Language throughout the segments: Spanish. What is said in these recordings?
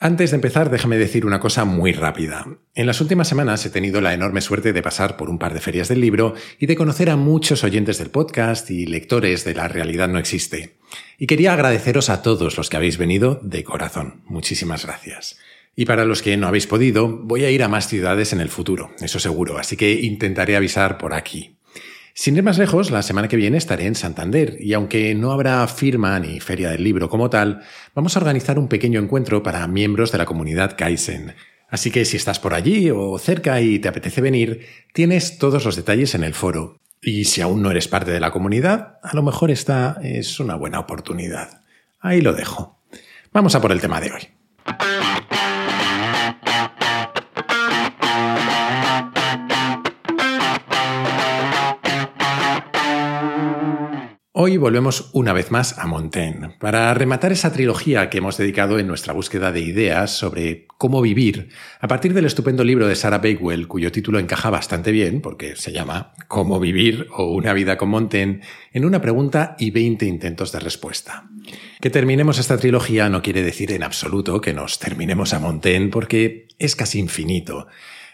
Antes de empezar, déjame decir una cosa muy rápida. En las últimas semanas he tenido la enorme suerte de pasar por un par de ferias del libro y de conocer a muchos oyentes del podcast y lectores de La realidad no existe. Y quería agradeceros a todos los que habéis venido de corazón. Muchísimas gracias. Y para los que no habéis podido, voy a ir a más ciudades en el futuro, eso seguro, así que intentaré avisar por aquí. Sin ir más lejos, la semana que viene estaré en Santander y aunque no habrá firma ni feria del libro como tal, vamos a organizar un pequeño encuentro para miembros de la comunidad Kaizen. Así que si estás por allí o cerca y te apetece venir, tienes todos los detalles en el foro. Y si aún no eres parte de la comunidad, a lo mejor esta es una buena oportunidad. Ahí lo dejo. Vamos a por el tema de hoy. Hoy volvemos una vez más a Montaigne para rematar esa trilogía que hemos dedicado en nuestra búsqueda de ideas sobre cómo vivir a partir del estupendo libro de Sarah Bakewell cuyo título encaja bastante bien porque se llama Cómo vivir o una vida con Montaigne en una pregunta y 20 intentos de respuesta. Que terminemos esta trilogía no quiere decir en absoluto que nos terminemos a Montaigne porque es casi infinito.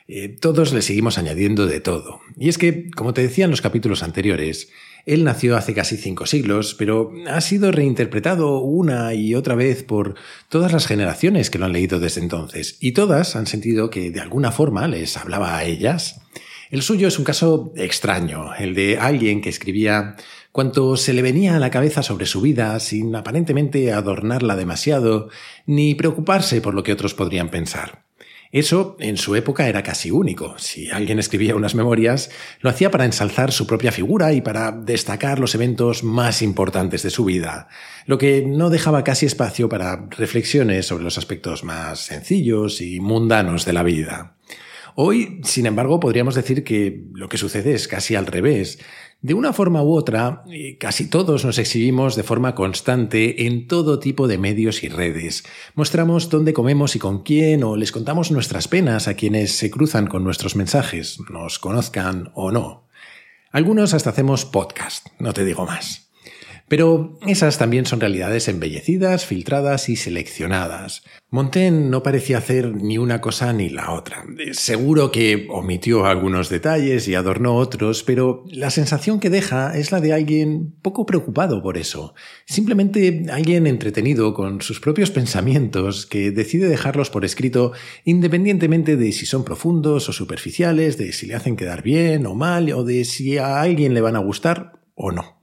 Eh, todos le seguimos añadiendo de todo. Y es que, como te decía en los capítulos anteriores, él nació hace casi cinco siglos, pero ha sido reinterpretado una y otra vez por todas las generaciones que lo han leído desde entonces, y todas han sentido que de alguna forma les hablaba a ellas. El suyo es un caso extraño, el de alguien que escribía cuanto se le venía a la cabeza sobre su vida sin aparentemente adornarla demasiado, ni preocuparse por lo que otros podrían pensar. Eso en su época era casi único. Si alguien escribía unas memorias, lo hacía para ensalzar su propia figura y para destacar los eventos más importantes de su vida, lo que no dejaba casi espacio para reflexiones sobre los aspectos más sencillos y mundanos de la vida. Hoy, sin embargo, podríamos decir que lo que sucede es casi al revés. De una forma u otra, casi todos nos exhibimos de forma constante en todo tipo de medios y redes. Mostramos dónde comemos y con quién, o les contamos nuestras penas a quienes se cruzan con nuestros mensajes, nos conozcan o no. Algunos hasta hacemos podcast, no te digo más. Pero esas también son realidades embellecidas, filtradas y seleccionadas. Montaigne no parecía hacer ni una cosa ni la otra. Seguro que omitió algunos detalles y adornó otros, pero la sensación que deja es la de alguien poco preocupado por eso. Simplemente alguien entretenido con sus propios pensamientos que decide dejarlos por escrito independientemente de si son profundos o superficiales, de si le hacen quedar bien o mal, o de si a alguien le van a gustar o no.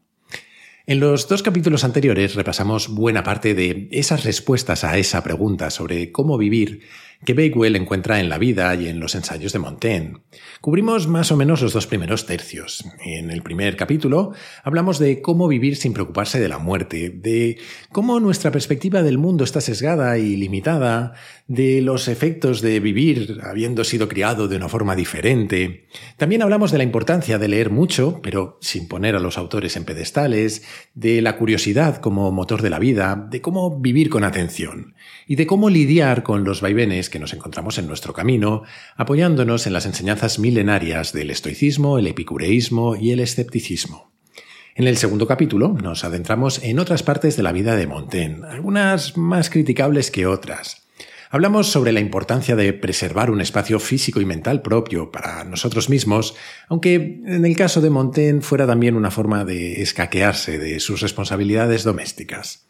En los dos capítulos anteriores repasamos buena parte de esas respuestas a esa pregunta sobre cómo vivir que Bakewell encuentra en la vida y en los ensayos de Montaigne. Cubrimos más o menos los dos primeros tercios. En el primer capítulo hablamos de cómo vivir sin preocuparse de la muerte, de cómo nuestra perspectiva del mundo está sesgada y limitada, de los efectos de vivir habiendo sido criado de una forma diferente. También hablamos de la importancia de leer mucho, pero sin poner a los autores en pedestales, de la curiosidad como motor de la vida, de cómo vivir con atención y de cómo lidiar con los vaivenes que nos encontramos en nuestro camino, apoyándonos en las enseñanzas milenarias del estoicismo, el epicureísmo y el escepticismo. En el segundo capítulo nos adentramos en otras partes de la vida de Montaigne, algunas más criticables que otras. Hablamos sobre la importancia de preservar un espacio físico y mental propio para nosotros mismos, aunque en el caso de Montaigne fuera también una forma de escaquearse de sus responsabilidades domésticas.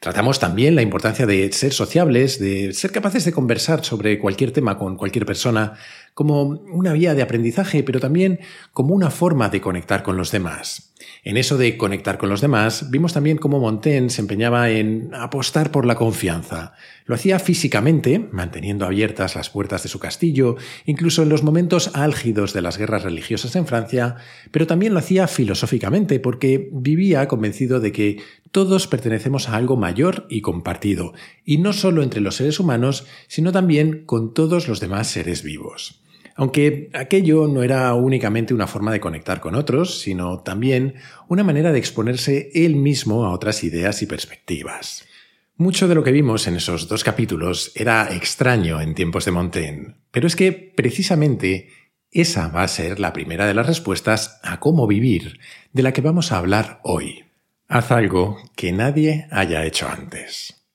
Tratamos también la importancia de ser sociables, de ser capaces de conversar sobre cualquier tema con cualquier persona, como una vía de aprendizaje, pero también como una forma de conectar con los demás. En eso de conectar con los demás, vimos también cómo Montaigne se empeñaba en apostar por la confianza. Lo hacía físicamente, manteniendo abiertas las puertas de su castillo, incluso en los momentos álgidos de las guerras religiosas en Francia, pero también lo hacía filosóficamente, porque vivía convencido de que todos pertenecemos a algo mayor y compartido, y no solo entre los seres humanos, sino también con todos los demás seres vivos. Aunque aquello no era únicamente una forma de conectar con otros, sino también una manera de exponerse él mismo a otras ideas y perspectivas. Mucho de lo que vimos en esos dos capítulos era extraño en tiempos de Montaigne, pero es que precisamente esa va a ser la primera de las respuestas a cómo vivir de la que vamos a hablar hoy. Haz algo que nadie haya hecho antes.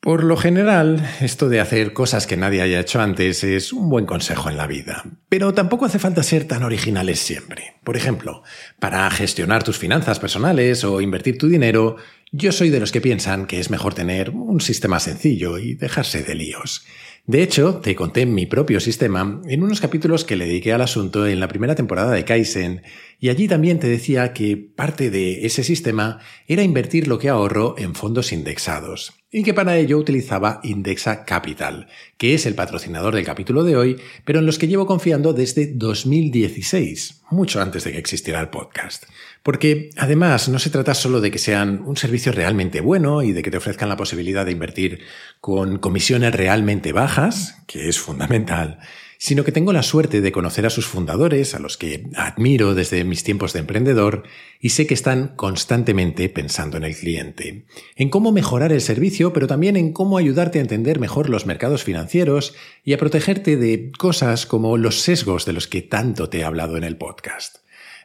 Por lo general, esto de hacer cosas que nadie haya hecho antes es un buen consejo en la vida, pero tampoco hace falta ser tan originales siempre. Por ejemplo, para gestionar tus finanzas personales o invertir tu dinero, yo soy de los que piensan que es mejor tener un sistema sencillo y dejarse de líos. De hecho, te conté mi propio sistema en unos capítulos que le dediqué al asunto en la primera temporada de Kaizen, y allí también te decía que parte de ese sistema era invertir lo que ahorro en fondos indexados, y que para ello utilizaba Indexa Capital, que es el patrocinador del capítulo de hoy, pero en los que llevo confiando desde 2016, mucho antes de que existiera el podcast. Porque además no se trata solo de que sean un servicio realmente bueno y de que te ofrezcan la posibilidad de invertir con comisiones realmente bajas, que es fundamental, sino que tengo la suerte de conocer a sus fundadores, a los que admiro desde mis tiempos de emprendedor, y sé que están constantemente pensando en el cliente, en cómo mejorar el servicio, pero también en cómo ayudarte a entender mejor los mercados financieros y a protegerte de cosas como los sesgos de los que tanto te he hablado en el podcast.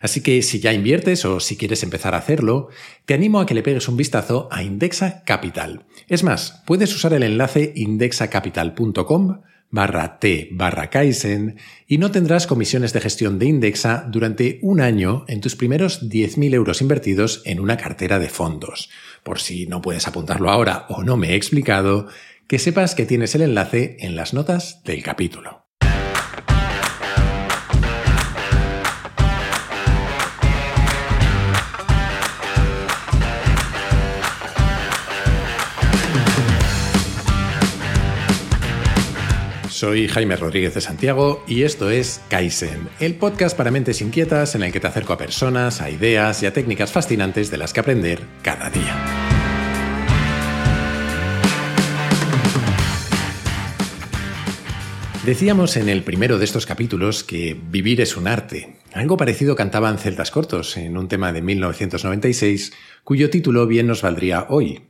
Así que si ya inviertes o si quieres empezar a hacerlo, te animo a que le pegues un vistazo a Indexa Capital. Es más, puedes usar el enlace indexacapital.com barra T barra Kaizen y no tendrás comisiones de gestión de Indexa durante un año en tus primeros 10.000 euros invertidos en una cartera de fondos. Por si no puedes apuntarlo ahora o no me he explicado, que sepas que tienes el enlace en las notas del capítulo. Soy Jaime Rodríguez de Santiago y esto es Kaizen, el podcast para mentes inquietas en el que te acerco a personas, a ideas y a técnicas fascinantes de las que aprender cada día. Decíamos en el primero de estos capítulos que vivir es un arte. Algo parecido cantaban Celtas Cortos en un tema de 1996 cuyo título bien nos valdría hoy,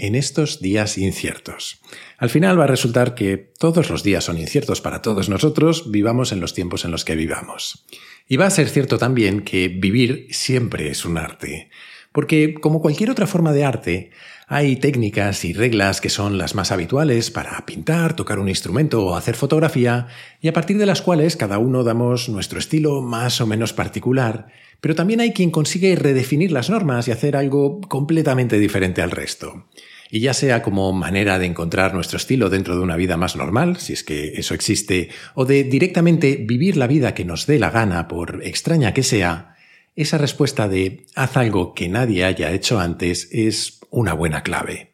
en estos días inciertos. Al final va a resultar que todos los días son inciertos para todos nosotros, vivamos en los tiempos en los que vivamos. Y va a ser cierto también que vivir siempre es un arte. Porque, como cualquier otra forma de arte, hay técnicas y reglas que son las más habituales para pintar, tocar un instrumento o hacer fotografía, y a partir de las cuales cada uno damos nuestro estilo más o menos particular, pero también hay quien consigue redefinir las normas y hacer algo completamente diferente al resto. Y ya sea como manera de encontrar nuestro estilo dentro de una vida más normal, si es que eso existe, o de directamente vivir la vida que nos dé la gana, por extraña que sea, esa respuesta de haz algo que nadie haya hecho antes es una buena clave.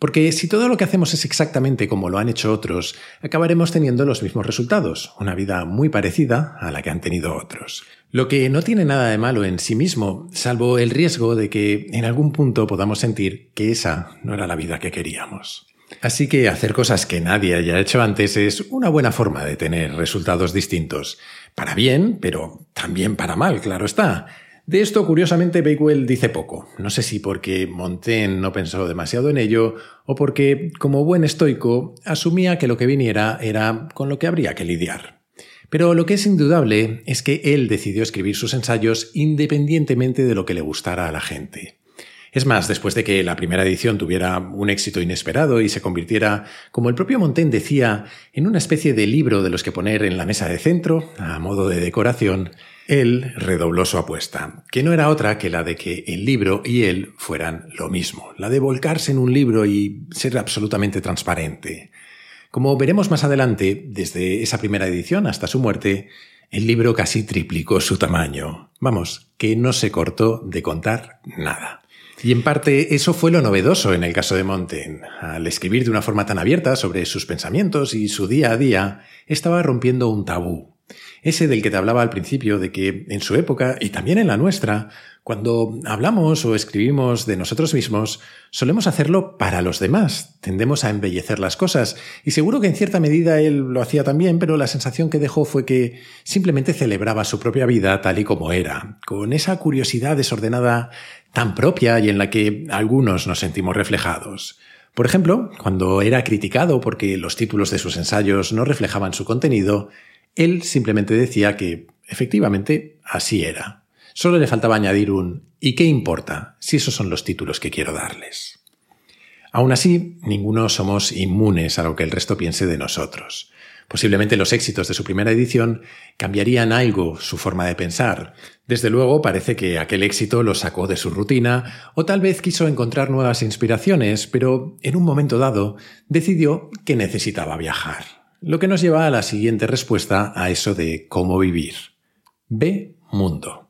Porque si todo lo que hacemos es exactamente como lo han hecho otros, acabaremos teniendo los mismos resultados, una vida muy parecida a la que han tenido otros. Lo que no tiene nada de malo en sí mismo, salvo el riesgo de que en algún punto podamos sentir que esa no era la vida que queríamos. Así que hacer cosas que nadie haya hecho antes es una buena forma de tener resultados distintos. Para bien, pero también para mal, claro está. De esto, curiosamente, Bakewell dice poco. No sé si porque Montaigne no pensó demasiado en ello o porque, como buen estoico, asumía que lo que viniera era con lo que habría que lidiar. Pero lo que es indudable es que él decidió escribir sus ensayos independientemente de lo que le gustara a la gente. Es más, después de que la primera edición tuviera un éxito inesperado y se convirtiera, como el propio Montaigne decía, en una especie de libro de los que poner en la mesa de centro, a modo de decoración, él redobló su apuesta, que no era otra que la de que el libro y él fueran lo mismo, la de volcarse en un libro y ser absolutamente transparente. Como veremos más adelante, desde esa primera edición hasta su muerte, el libro casi triplicó su tamaño. Vamos, que no se cortó de contar nada. Y en parte eso fue lo novedoso en el caso de Montaigne. Al escribir de una forma tan abierta sobre sus pensamientos y su día a día, estaba rompiendo un tabú, ese del que te hablaba al principio, de que en su época y también en la nuestra, cuando hablamos o escribimos de nosotros mismos, solemos hacerlo para los demás, tendemos a embellecer las cosas, y seguro que en cierta medida él lo hacía también, pero la sensación que dejó fue que simplemente celebraba su propia vida tal y como era, con esa curiosidad desordenada tan propia y en la que algunos nos sentimos reflejados. Por ejemplo, cuando era criticado porque los títulos de sus ensayos no reflejaban su contenido, él simplemente decía que, efectivamente, así era. Solo le faltaba añadir un ¿y qué importa si esos son los títulos que quiero darles? Aún así, ninguno somos inmunes a lo que el resto piense de nosotros. Posiblemente los éxitos de su primera edición cambiarían algo su forma de pensar. Desde luego parece que aquel éxito lo sacó de su rutina o tal vez quiso encontrar nuevas inspiraciones, pero en un momento dado decidió que necesitaba viajar. Lo que nos lleva a la siguiente respuesta a eso de cómo vivir. Ve mundo.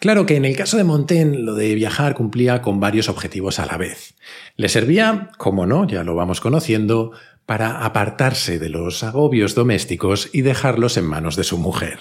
Claro que en el caso de Montaigne lo de viajar cumplía con varios objetivos a la vez. Le servía, como no, ya lo vamos conociendo, para apartarse de los agobios domésticos y dejarlos en manos de su mujer.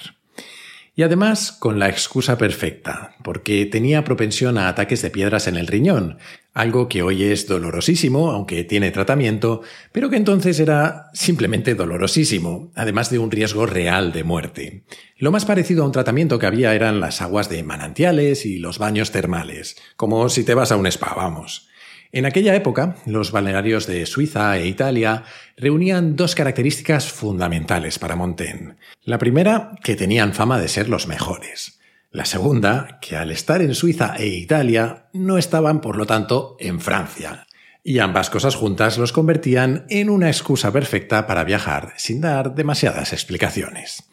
Y además con la excusa perfecta, porque tenía propensión a ataques de piedras en el riñón, algo que hoy es dolorosísimo, aunque tiene tratamiento, pero que entonces era simplemente dolorosísimo, además de un riesgo real de muerte. Lo más parecido a un tratamiento que había eran las aguas de manantiales y los baños termales, como si te vas a un spa, vamos. En aquella época, los balnearios de Suiza e Italia reunían dos características fundamentales para Montaigne. La primera, que tenían fama de ser los mejores. La segunda, que al estar en Suiza e Italia no estaban, por lo tanto, en Francia. Y ambas cosas juntas los convertían en una excusa perfecta para viajar sin dar demasiadas explicaciones.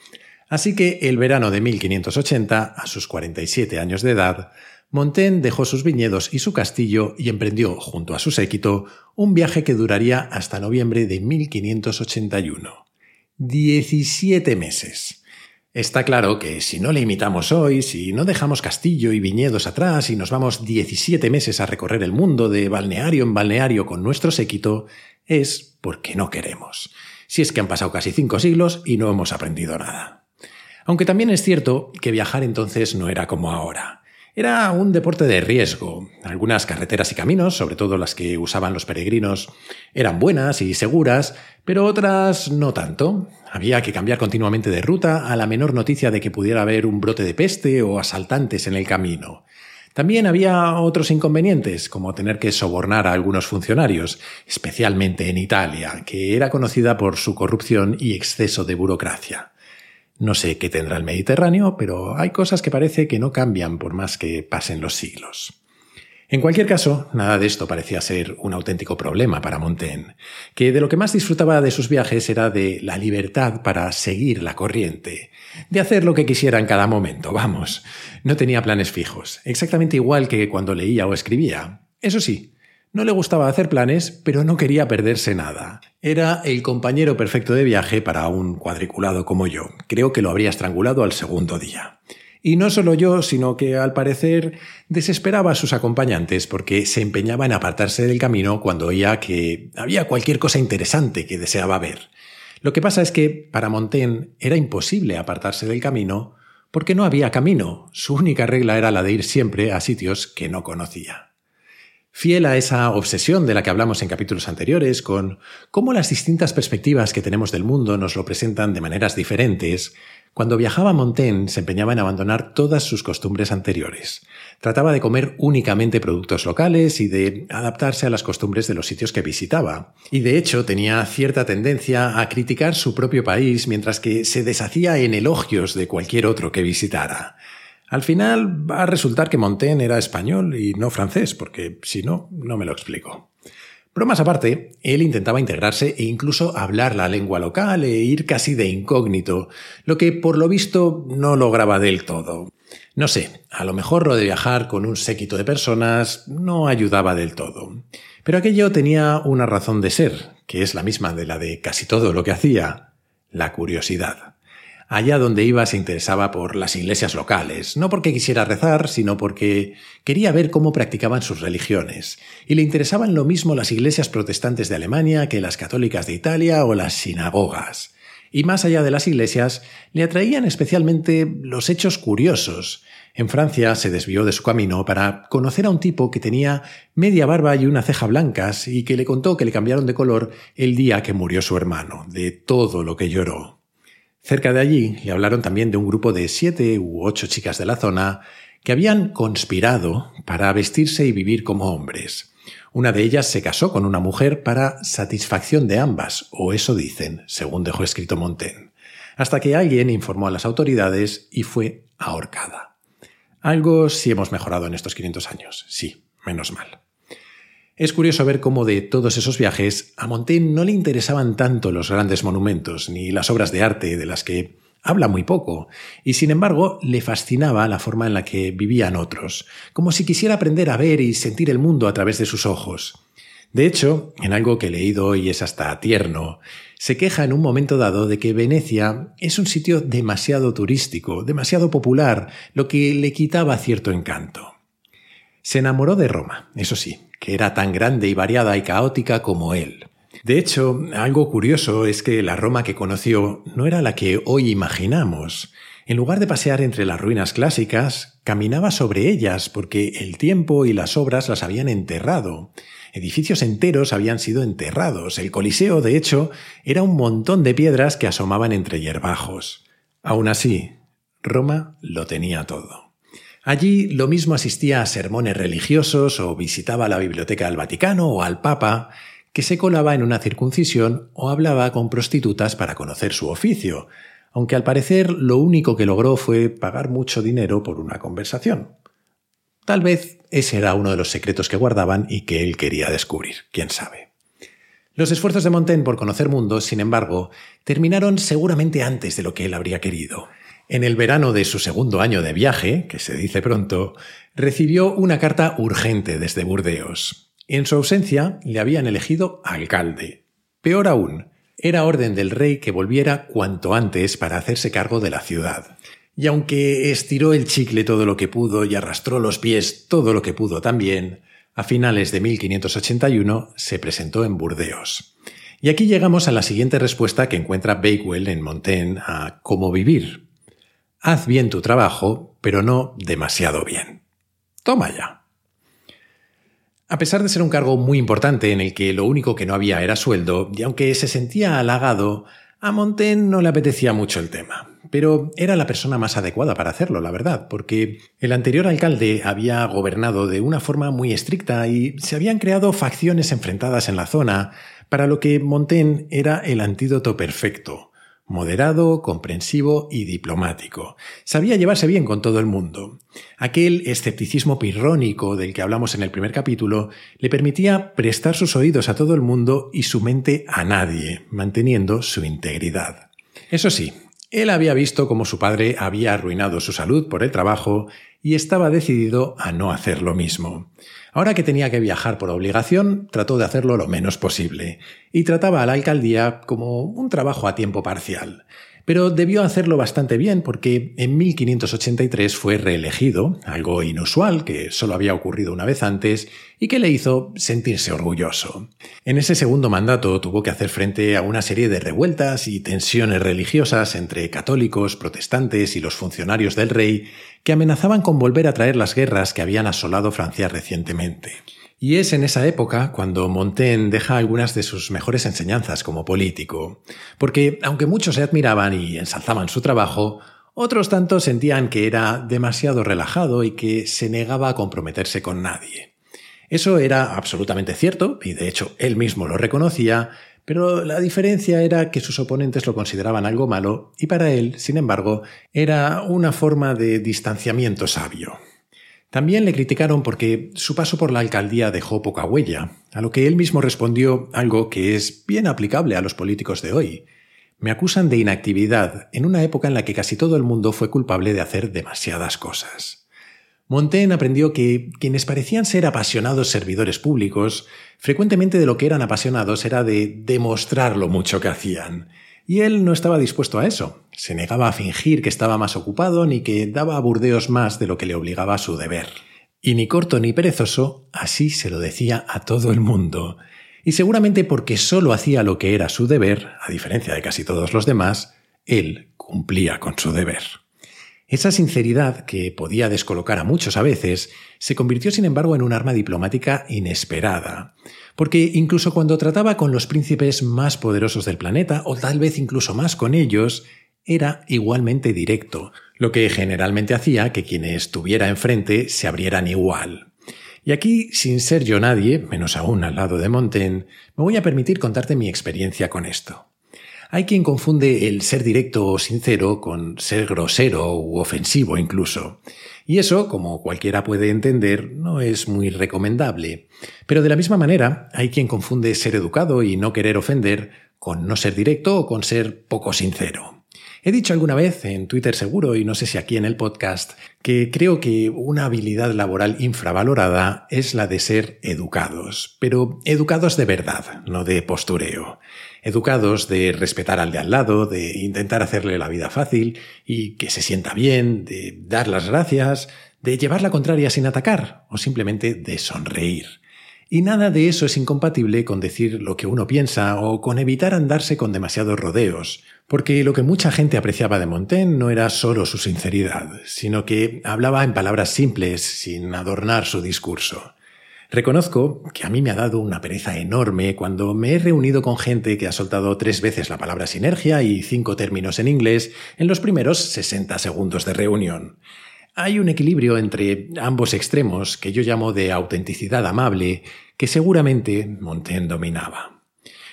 Así que el verano de 1580, a sus 47 años de edad, Montaigne dejó sus viñedos y su castillo y emprendió, junto a su séquito, un viaje que duraría hasta noviembre de 1581. Diecisiete meses. Está claro que si no le imitamos hoy, si no dejamos castillo y viñedos atrás y nos vamos 17 meses a recorrer el mundo de balneario en balneario con nuestro séquito, es porque no queremos. Si es que han pasado casi cinco siglos y no hemos aprendido nada. Aunque también es cierto que viajar entonces no era como ahora. Era un deporte de riesgo. Algunas carreteras y caminos, sobre todo las que usaban los peregrinos, eran buenas y seguras, pero otras no tanto. Había que cambiar continuamente de ruta a la menor noticia de que pudiera haber un brote de peste o asaltantes en el camino. También había otros inconvenientes, como tener que sobornar a algunos funcionarios, especialmente en Italia, que era conocida por su corrupción y exceso de burocracia. No sé qué tendrá el Mediterráneo, pero hay cosas que parece que no cambian por más que pasen los siglos. En cualquier caso, nada de esto parecía ser un auténtico problema para Montaigne, que de lo que más disfrutaba de sus viajes era de la libertad para seguir la corriente, de hacer lo que quisiera en cada momento, vamos. No tenía planes fijos, exactamente igual que cuando leía o escribía. Eso sí, no le gustaba hacer planes, pero no quería perderse nada. Era el compañero perfecto de viaje para un cuadriculado como yo. Creo que lo habría estrangulado al segundo día. Y no solo yo, sino que al parecer desesperaba a sus acompañantes porque se empeñaba en apartarse del camino cuando oía que había cualquier cosa interesante que deseaba ver. Lo que pasa es que para Montaigne era imposible apartarse del camino porque no había camino. Su única regla era la de ir siempre a sitios que no conocía. Fiel a esa obsesión de la que hablamos en capítulos anteriores, con cómo las distintas perspectivas que tenemos del mundo nos lo presentan de maneras diferentes, cuando viajaba a Montaigne se empeñaba en abandonar todas sus costumbres anteriores. Trataba de comer únicamente productos locales y de adaptarse a las costumbres de los sitios que visitaba. Y de hecho tenía cierta tendencia a criticar su propio país mientras que se deshacía en elogios de cualquier otro que visitara. Al final va a resultar que Montaigne era español y no francés, porque si no, no me lo explico. Bromas aparte, él intentaba integrarse e incluso hablar la lengua local e ir casi de incógnito, lo que por lo visto no lograba del todo. No sé, a lo mejor lo de viajar con un séquito de personas no ayudaba del todo. Pero aquello tenía una razón de ser, que es la misma de la de casi todo lo que hacía, la curiosidad. Allá donde iba se interesaba por las iglesias locales, no porque quisiera rezar, sino porque quería ver cómo practicaban sus religiones, y le interesaban lo mismo las iglesias protestantes de Alemania que las católicas de Italia o las sinagogas. Y más allá de las iglesias, le atraían especialmente los hechos curiosos. En Francia se desvió de su camino para conocer a un tipo que tenía media barba y una ceja blancas y que le contó que le cambiaron de color el día que murió su hermano, de todo lo que lloró. Cerca de allí le hablaron también de un grupo de siete u ocho chicas de la zona que habían conspirado para vestirse y vivir como hombres. Una de ellas se casó con una mujer para satisfacción de ambas, o eso dicen, según dejó escrito Montaigne, hasta que alguien informó a las autoridades y fue ahorcada. Algo sí hemos mejorado en estos 500 años, sí, menos mal. Es curioso ver cómo de todos esos viajes a Montaigne no le interesaban tanto los grandes monumentos ni las obras de arte de las que habla muy poco, y sin embargo le fascinaba la forma en la que vivían otros, como si quisiera aprender a ver y sentir el mundo a través de sus ojos. De hecho, en algo que he leído hoy es hasta tierno, se queja en un momento dado de que Venecia es un sitio demasiado turístico, demasiado popular, lo que le quitaba cierto encanto. Se enamoró de Roma, eso sí, que era tan grande y variada y caótica como él. De hecho, algo curioso es que la Roma que conoció no era la que hoy imaginamos. En lugar de pasear entre las ruinas clásicas, caminaba sobre ellas porque el tiempo y las obras las habían enterrado. Edificios enteros habían sido enterrados. El Coliseo, de hecho, era un montón de piedras que asomaban entre hierbajos. Aún así, Roma lo tenía todo. Allí lo mismo asistía a sermones religiosos o visitaba la biblioteca del Vaticano o al Papa, que se colaba en una circuncisión o hablaba con prostitutas para conocer su oficio, aunque al parecer lo único que logró fue pagar mucho dinero por una conversación. Tal vez ese era uno de los secretos que guardaban y que él quería descubrir, quién sabe. Los esfuerzos de Montaigne por conocer mundos, sin embargo, terminaron seguramente antes de lo que él habría querido. En el verano de su segundo año de viaje, que se dice pronto, recibió una carta urgente desde Burdeos. En su ausencia le habían elegido alcalde. Peor aún, era orden del rey que volviera cuanto antes para hacerse cargo de la ciudad. Y aunque estiró el chicle todo lo que pudo y arrastró los pies todo lo que pudo también, a finales de 1581 se presentó en Burdeos. Y aquí llegamos a la siguiente respuesta que encuentra Bakewell en Montaigne a cómo vivir, Haz bien tu trabajo, pero no demasiado bien. Toma ya. A pesar de ser un cargo muy importante en el que lo único que no había era sueldo, y aunque se sentía halagado, a Montaigne no le apetecía mucho el tema. Pero era la persona más adecuada para hacerlo, la verdad, porque el anterior alcalde había gobernado de una forma muy estricta y se habían creado facciones enfrentadas en la zona, para lo que Montaigne era el antídoto perfecto moderado, comprensivo y diplomático. Sabía llevarse bien con todo el mundo. Aquel escepticismo pirrónico del que hablamos en el primer capítulo le permitía prestar sus oídos a todo el mundo y su mente a nadie, manteniendo su integridad. Eso sí, él había visto cómo su padre había arruinado su salud por el trabajo y estaba decidido a no hacer lo mismo. Ahora que tenía que viajar por obligación, trató de hacerlo lo menos posible, y trataba a la alcaldía como un trabajo a tiempo parcial. Pero debió hacerlo bastante bien porque en 1583 fue reelegido, algo inusual que solo había ocurrido una vez antes y que le hizo sentirse orgulloso. En ese segundo mandato tuvo que hacer frente a una serie de revueltas y tensiones religiosas entre católicos, protestantes y los funcionarios del rey que amenazaban con volver a traer las guerras que habían asolado Francia recientemente. Y es en esa época cuando Montaigne deja algunas de sus mejores enseñanzas como político, porque aunque muchos se admiraban y ensalzaban su trabajo, otros tantos sentían que era demasiado relajado y que se negaba a comprometerse con nadie. Eso era absolutamente cierto, y de hecho él mismo lo reconocía, pero la diferencia era que sus oponentes lo consideraban algo malo y para él, sin embargo, era una forma de distanciamiento sabio. También le criticaron porque su paso por la alcaldía dejó poca huella, a lo que él mismo respondió algo que es bien aplicable a los políticos de hoy. Me acusan de inactividad en una época en la que casi todo el mundo fue culpable de hacer demasiadas cosas. Montaigne aprendió que quienes parecían ser apasionados servidores públicos, frecuentemente de lo que eran apasionados era de demostrar lo mucho que hacían, y él no estaba dispuesto a eso. Se negaba a fingir que estaba más ocupado ni que daba a Burdeos más de lo que le obligaba a su deber. Y ni corto ni perezoso, así se lo decía a todo el mundo. Y seguramente porque solo hacía lo que era su deber, a diferencia de casi todos los demás, él cumplía con su deber. Esa sinceridad, que podía descolocar a muchos a veces, se convirtió sin embargo en un arma diplomática inesperada, porque incluso cuando trataba con los príncipes más poderosos del planeta, o tal vez incluso más con ellos, era igualmente directo, lo que generalmente hacía que quienes tuviera enfrente se abrieran igual. Y aquí, sin ser yo nadie, menos aún al lado de Montaigne, me voy a permitir contarte mi experiencia con esto. Hay quien confunde el ser directo o sincero con ser grosero u ofensivo incluso. Y eso, como cualquiera puede entender, no es muy recomendable. Pero de la misma manera, hay quien confunde ser educado y no querer ofender con no ser directo o con ser poco sincero. He dicho alguna vez en Twitter seguro y no sé si aquí en el podcast que creo que una habilidad laboral infravalorada es la de ser educados, pero educados de verdad, no de postureo. Educados de respetar al de al lado, de intentar hacerle la vida fácil y que se sienta bien, de dar las gracias, de llevar la contraria sin atacar o simplemente de sonreír. Y nada de eso es incompatible con decir lo que uno piensa o con evitar andarse con demasiados rodeos, porque lo que mucha gente apreciaba de Montaigne no era solo su sinceridad, sino que hablaba en palabras simples, sin adornar su discurso. Reconozco que a mí me ha dado una pereza enorme cuando me he reunido con gente que ha soltado tres veces la palabra sinergia y cinco términos en inglés en los primeros 60 segundos de reunión. Hay un equilibrio entre ambos extremos que yo llamo de autenticidad amable que seguramente Montaigne dominaba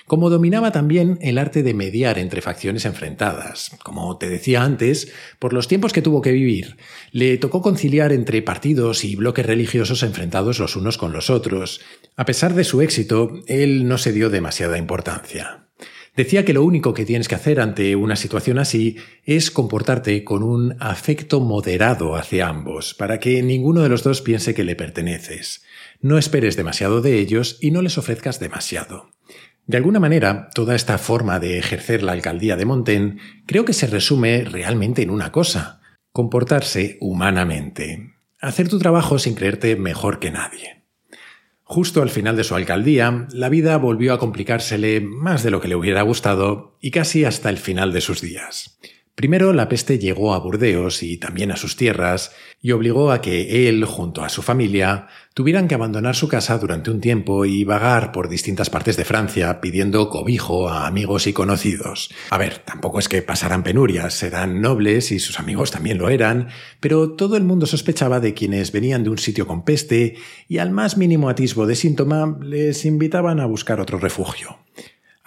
como dominaba también el arte de mediar entre facciones enfrentadas. Como te decía antes, por los tiempos que tuvo que vivir, le tocó conciliar entre partidos y bloques religiosos enfrentados los unos con los otros. A pesar de su éxito, él no se dio demasiada importancia. Decía que lo único que tienes que hacer ante una situación así es comportarte con un afecto moderado hacia ambos, para que ninguno de los dos piense que le perteneces. No esperes demasiado de ellos y no les ofrezcas demasiado. De alguna manera, toda esta forma de ejercer la alcaldía de Montaigne creo que se resume realmente en una cosa, comportarse humanamente, hacer tu trabajo sin creerte mejor que nadie. Justo al final de su alcaldía, la vida volvió a complicársele más de lo que le hubiera gustado y casi hasta el final de sus días. Primero la peste llegó a Burdeos y también a sus tierras y obligó a que él, junto a su familia, tuvieran que abandonar su casa durante un tiempo y vagar por distintas partes de Francia pidiendo cobijo a amigos y conocidos. A ver, tampoco es que pasaran penurias, eran nobles y sus amigos también lo eran, pero todo el mundo sospechaba de quienes venían de un sitio con peste y al más mínimo atisbo de síntoma les invitaban a buscar otro refugio.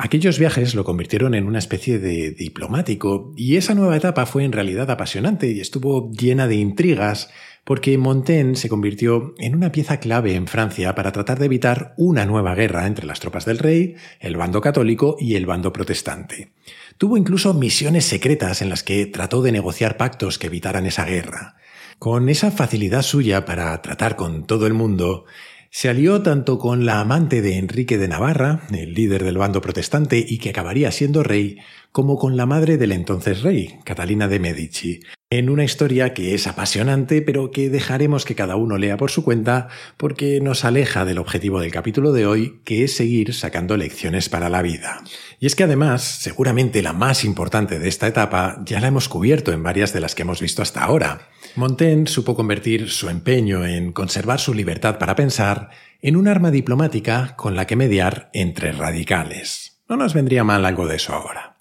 Aquellos viajes lo convirtieron en una especie de diplomático y esa nueva etapa fue en realidad apasionante y estuvo llena de intrigas porque Montaigne se convirtió en una pieza clave en Francia para tratar de evitar una nueva guerra entre las tropas del rey, el bando católico y el bando protestante. Tuvo incluso misiones secretas en las que trató de negociar pactos que evitaran esa guerra. Con esa facilidad suya para tratar con todo el mundo, se alió tanto con la amante de Enrique de Navarra, el líder del bando protestante y que acabaría siendo rey, como con la madre del entonces rey, Catalina de Medici, en una historia que es apasionante, pero que dejaremos que cada uno lea por su cuenta, porque nos aleja del objetivo del capítulo de hoy, que es seguir sacando lecciones para la vida. Y es que además, seguramente la más importante de esta etapa, ya la hemos cubierto en varias de las que hemos visto hasta ahora. Montaigne supo convertir su empeño en conservar su libertad para pensar en un arma diplomática con la que mediar entre radicales. No nos vendría mal algo de eso ahora.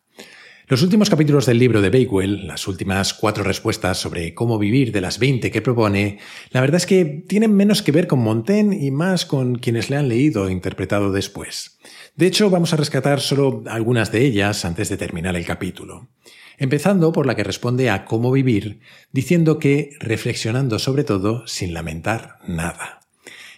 Los últimos capítulos del libro de Bakewell, las últimas cuatro respuestas sobre cómo vivir de las 20 que propone, la verdad es que tienen menos que ver con Montaigne y más con quienes le han leído e interpretado después. De hecho, vamos a rescatar solo algunas de ellas antes de terminar el capítulo empezando por la que responde a cómo vivir, diciendo que reflexionando sobre todo sin lamentar nada.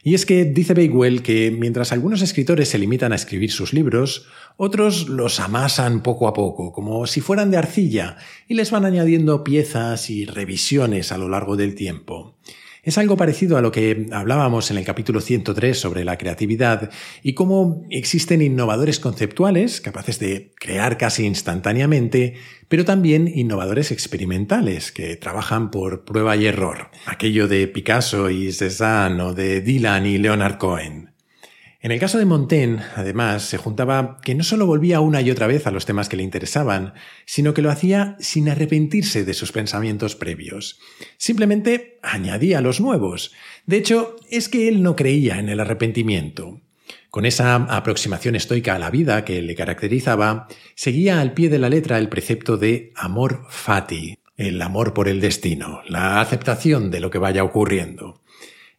Y es que dice Bakewell que mientras algunos escritores se limitan a escribir sus libros, otros los amasan poco a poco, como si fueran de arcilla, y les van añadiendo piezas y revisiones a lo largo del tiempo. Es algo parecido a lo que hablábamos en el capítulo 103 sobre la creatividad y cómo existen innovadores conceptuales capaces de crear casi instantáneamente, pero también innovadores experimentales que trabajan por prueba y error. Aquello de Picasso y Cézanne o de Dylan y Leonard Cohen. En el caso de Montaigne, además, se juntaba que no solo volvía una y otra vez a los temas que le interesaban, sino que lo hacía sin arrepentirse de sus pensamientos previos. Simplemente añadía los nuevos. De hecho, es que él no creía en el arrepentimiento. Con esa aproximación estoica a la vida que le caracterizaba, seguía al pie de la letra el precepto de amor fati, el amor por el destino, la aceptación de lo que vaya ocurriendo.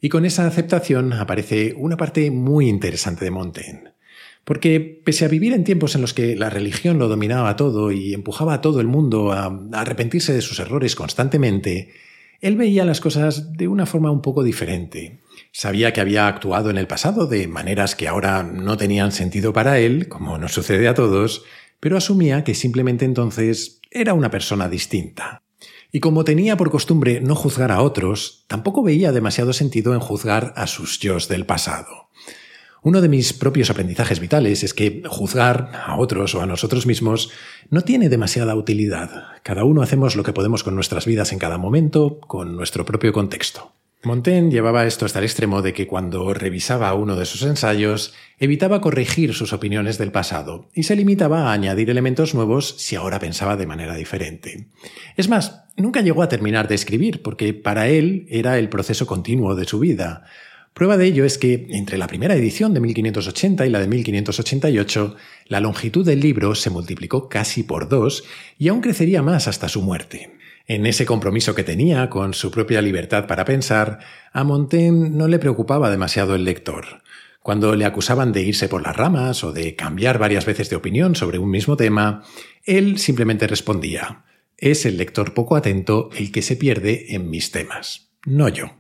Y con esa aceptación aparece una parte muy interesante de Montaigne. Porque pese a vivir en tiempos en los que la religión lo dominaba todo y empujaba a todo el mundo a, arrepentirse de sus errores constantemente, él veía las cosas de una forma un poco diferente. Sabía que había actuado en el pasado de maneras que ahora no tenían sentido para él, como nos sucede a todos, pero asumía que simplemente entonces era una persona distinta. Y como tenía por costumbre no juzgar a otros, tampoco veía demasiado sentido en juzgar a sus yo del pasado. Uno de mis propios aprendizajes vitales es que juzgar a otros o a nosotros mismos no tiene demasiada utilidad. Cada uno hacemos lo que podemos con nuestras vidas en cada momento, con nuestro propio contexto. Montaigne llevaba esto hasta el extremo de que cuando revisaba uno de sus ensayos, evitaba corregir sus opiniones del pasado y se limitaba a añadir elementos nuevos si ahora pensaba de manera diferente. Es más, nunca llegó a terminar de escribir porque para él era el proceso continuo de su vida. Prueba de ello es que entre la primera edición de 1580 y la de 1588, la longitud del libro se multiplicó casi por dos y aún crecería más hasta su muerte. En ese compromiso que tenía con su propia libertad para pensar, a Montaigne no le preocupaba demasiado el lector. Cuando le acusaban de irse por las ramas o de cambiar varias veces de opinión sobre un mismo tema, él simplemente respondía, es el lector poco atento el que se pierde en mis temas, no yo.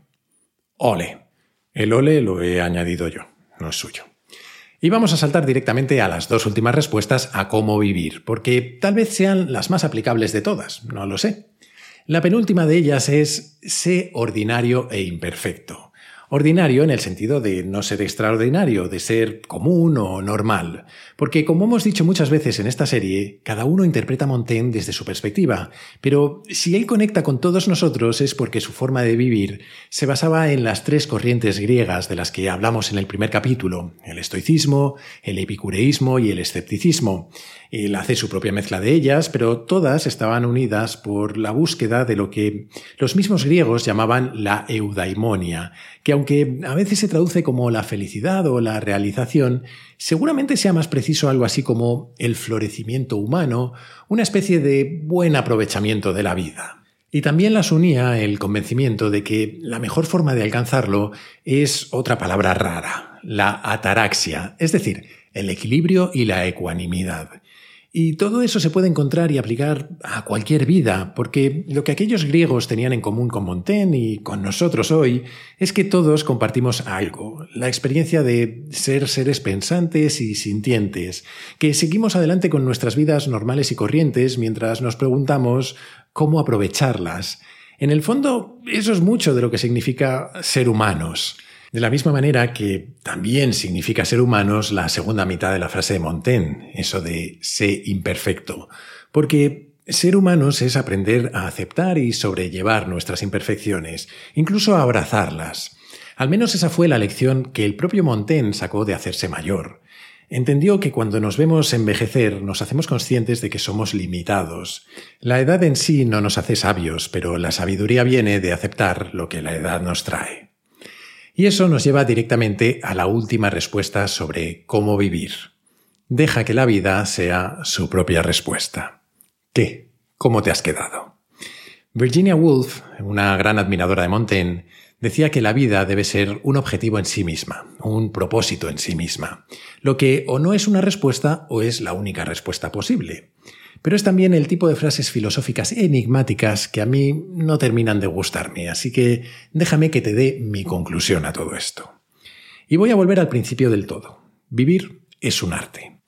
Ole. El ole lo he añadido yo, no es suyo. Y vamos a saltar directamente a las dos últimas respuestas a cómo vivir, porque tal vez sean las más aplicables de todas, no lo sé. La penúltima de ellas es sé ordinario e imperfecto. Ordinario en el sentido de no ser extraordinario, de ser común o normal. Porque, como hemos dicho muchas veces en esta serie, cada uno interpreta a Montaigne desde su perspectiva. Pero si él conecta con todos nosotros es porque su forma de vivir se basaba en las tres corrientes griegas de las que hablamos en el primer capítulo, el estoicismo, el epicureísmo y el escepticismo. Él hace su propia mezcla de ellas, pero todas estaban unidas por la búsqueda de lo que los mismos griegos llamaban la eudaimonia, que aunque a veces se traduce como la felicidad o la realización, seguramente sea más preciso algo así como el florecimiento humano, una especie de buen aprovechamiento de la vida. Y también las unía el convencimiento de que la mejor forma de alcanzarlo es otra palabra rara, la ataraxia, es decir, el equilibrio y la ecuanimidad. Y todo eso se puede encontrar y aplicar a cualquier vida, porque lo que aquellos griegos tenían en común con Montaigne y con nosotros hoy es que todos compartimos algo, la experiencia de ser seres pensantes y sintientes, que seguimos adelante con nuestras vidas normales y corrientes mientras nos preguntamos cómo aprovecharlas. En el fondo, eso es mucho de lo que significa ser humanos. De la misma manera que también significa ser humanos la segunda mitad de la frase de Montaigne, eso de sé imperfecto, porque ser humanos es aprender a aceptar y sobrellevar nuestras imperfecciones, incluso a abrazarlas. Al menos esa fue la lección que el propio Montaigne sacó de hacerse mayor. Entendió que cuando nos vemos envejecer nos hacemos conscientes de que somos limitados. La edad en sí no nos hace sabios, pero la sabiduría viene de aceptar lo que la edad nos trae. Y eso nos lleva directamente a la última respuesta sobre cómo vivir. Deja que la vida sea su propia respuesta. ¿Qué? ¿Cómo te has quedado? Virginia Woolf, una gran admiradora de Montaigne, decía que la vida debe ser un objetivo en sí misma, un propósito en sí misma, lo que o no es una respuesta o es la única respuesta posible pero es también el tipo de frases filosóficas enigmáticas que a mí no terminan de gustarme, así que déjame que te dé mi conclusión a todo esto. Y voy a volver al principio del todo. Vivir es un arte.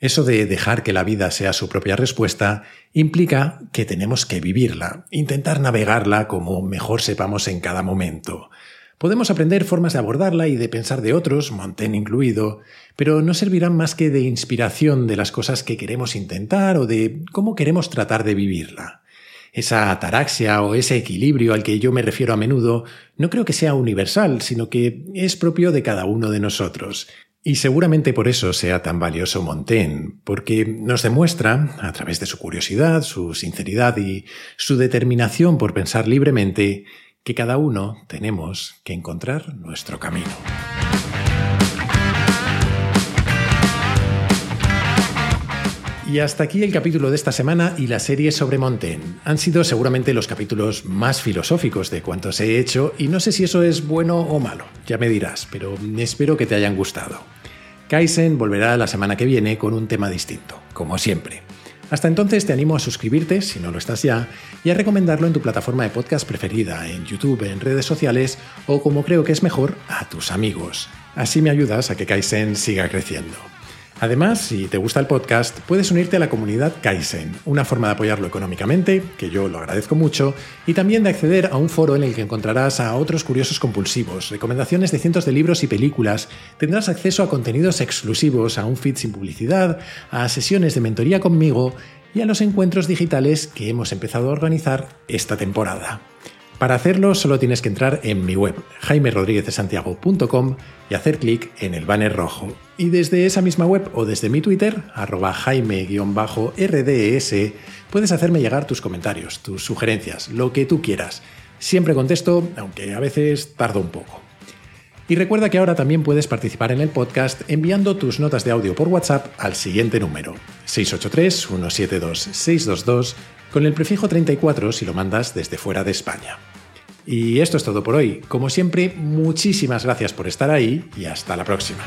Eso de dejar que la vida sea su propia respuesta implica que tenemos que vivirla, intentar navegarla como mejor sepamos en cada momento, Podemos aprender formas de abordarla y de pensar de otros, Montaigne incluido, pero no servirán más que de inspiración de las cosas que queremos intentar o de cómo queremos tratar de vivirla. Esa ataraxia o ese equilibrio al que yo me refiero a menudo no creo que sea universal, sino que es propio de cada uno de nosotros. Y seguramente por eso sea tan valioso Montaigne, porque nos demuestra, a través de su curiosidad, su sinceridad y su determinación por pensar libremente, que cada uno tenemos que encontrar nuestro camino. Y hasta aquí el capítulo de esta semana y la serie sobre Montaigne. Han sido seguramente los capítulos más filosóficos de cuantos he hecho y no sé si eso es bueno o malo, ya me dirás, pero espero que te hayan gustado. Kaizen volverá la semana que viene con un tema distinto, como siempre. Hasta entonces te animo a suscribirte, si no lo estás ya, y a recomendarlo en tu plataforma de podcast preferida, en YouTube, en redes sociales o, como creo que es mejor, a tus amigos. Así me ayudas a que Kaizen siga creciendo. Además, si te gusta el podcast, puedes unirte a la comunidad Kaizen, una forma de apoyarlo económicamente, que yo lo agradezco mucho, y también de acceder a un foro en el que encontrarás a otros curiosos compulsivos, recomendaciones de cientos de libros y películas, tendrás acceso a contenidos exclusivos, a un feed sin publicidad, a sesiones de mentoría conmigo y a los encuentros digitales que hemos empezado a organizar esta temporada. Para hacerlo solo tienes que entrar en mi web, jaimerodríguezdesantiago.com y hacer clic en el banner rojo. Y desde esa misma web o desde mi Twitter, arroba jaime-rds, puedes hacerme llegar tus comentarios, tus sugerencias, lo que tú quieras. Siempre contesto, aunque a veces tardo un poco. Y recuerda que ahora también puedes participar en el podcast enviando tus notas de audio por WhatsApp al siguiente número, 683-172-622, con el prefijo 34 si lo mandas desde fuera de España. Y esto es todo por hoy. Como siempre, muchísimas gracias por estar ahí y hasta la próxima.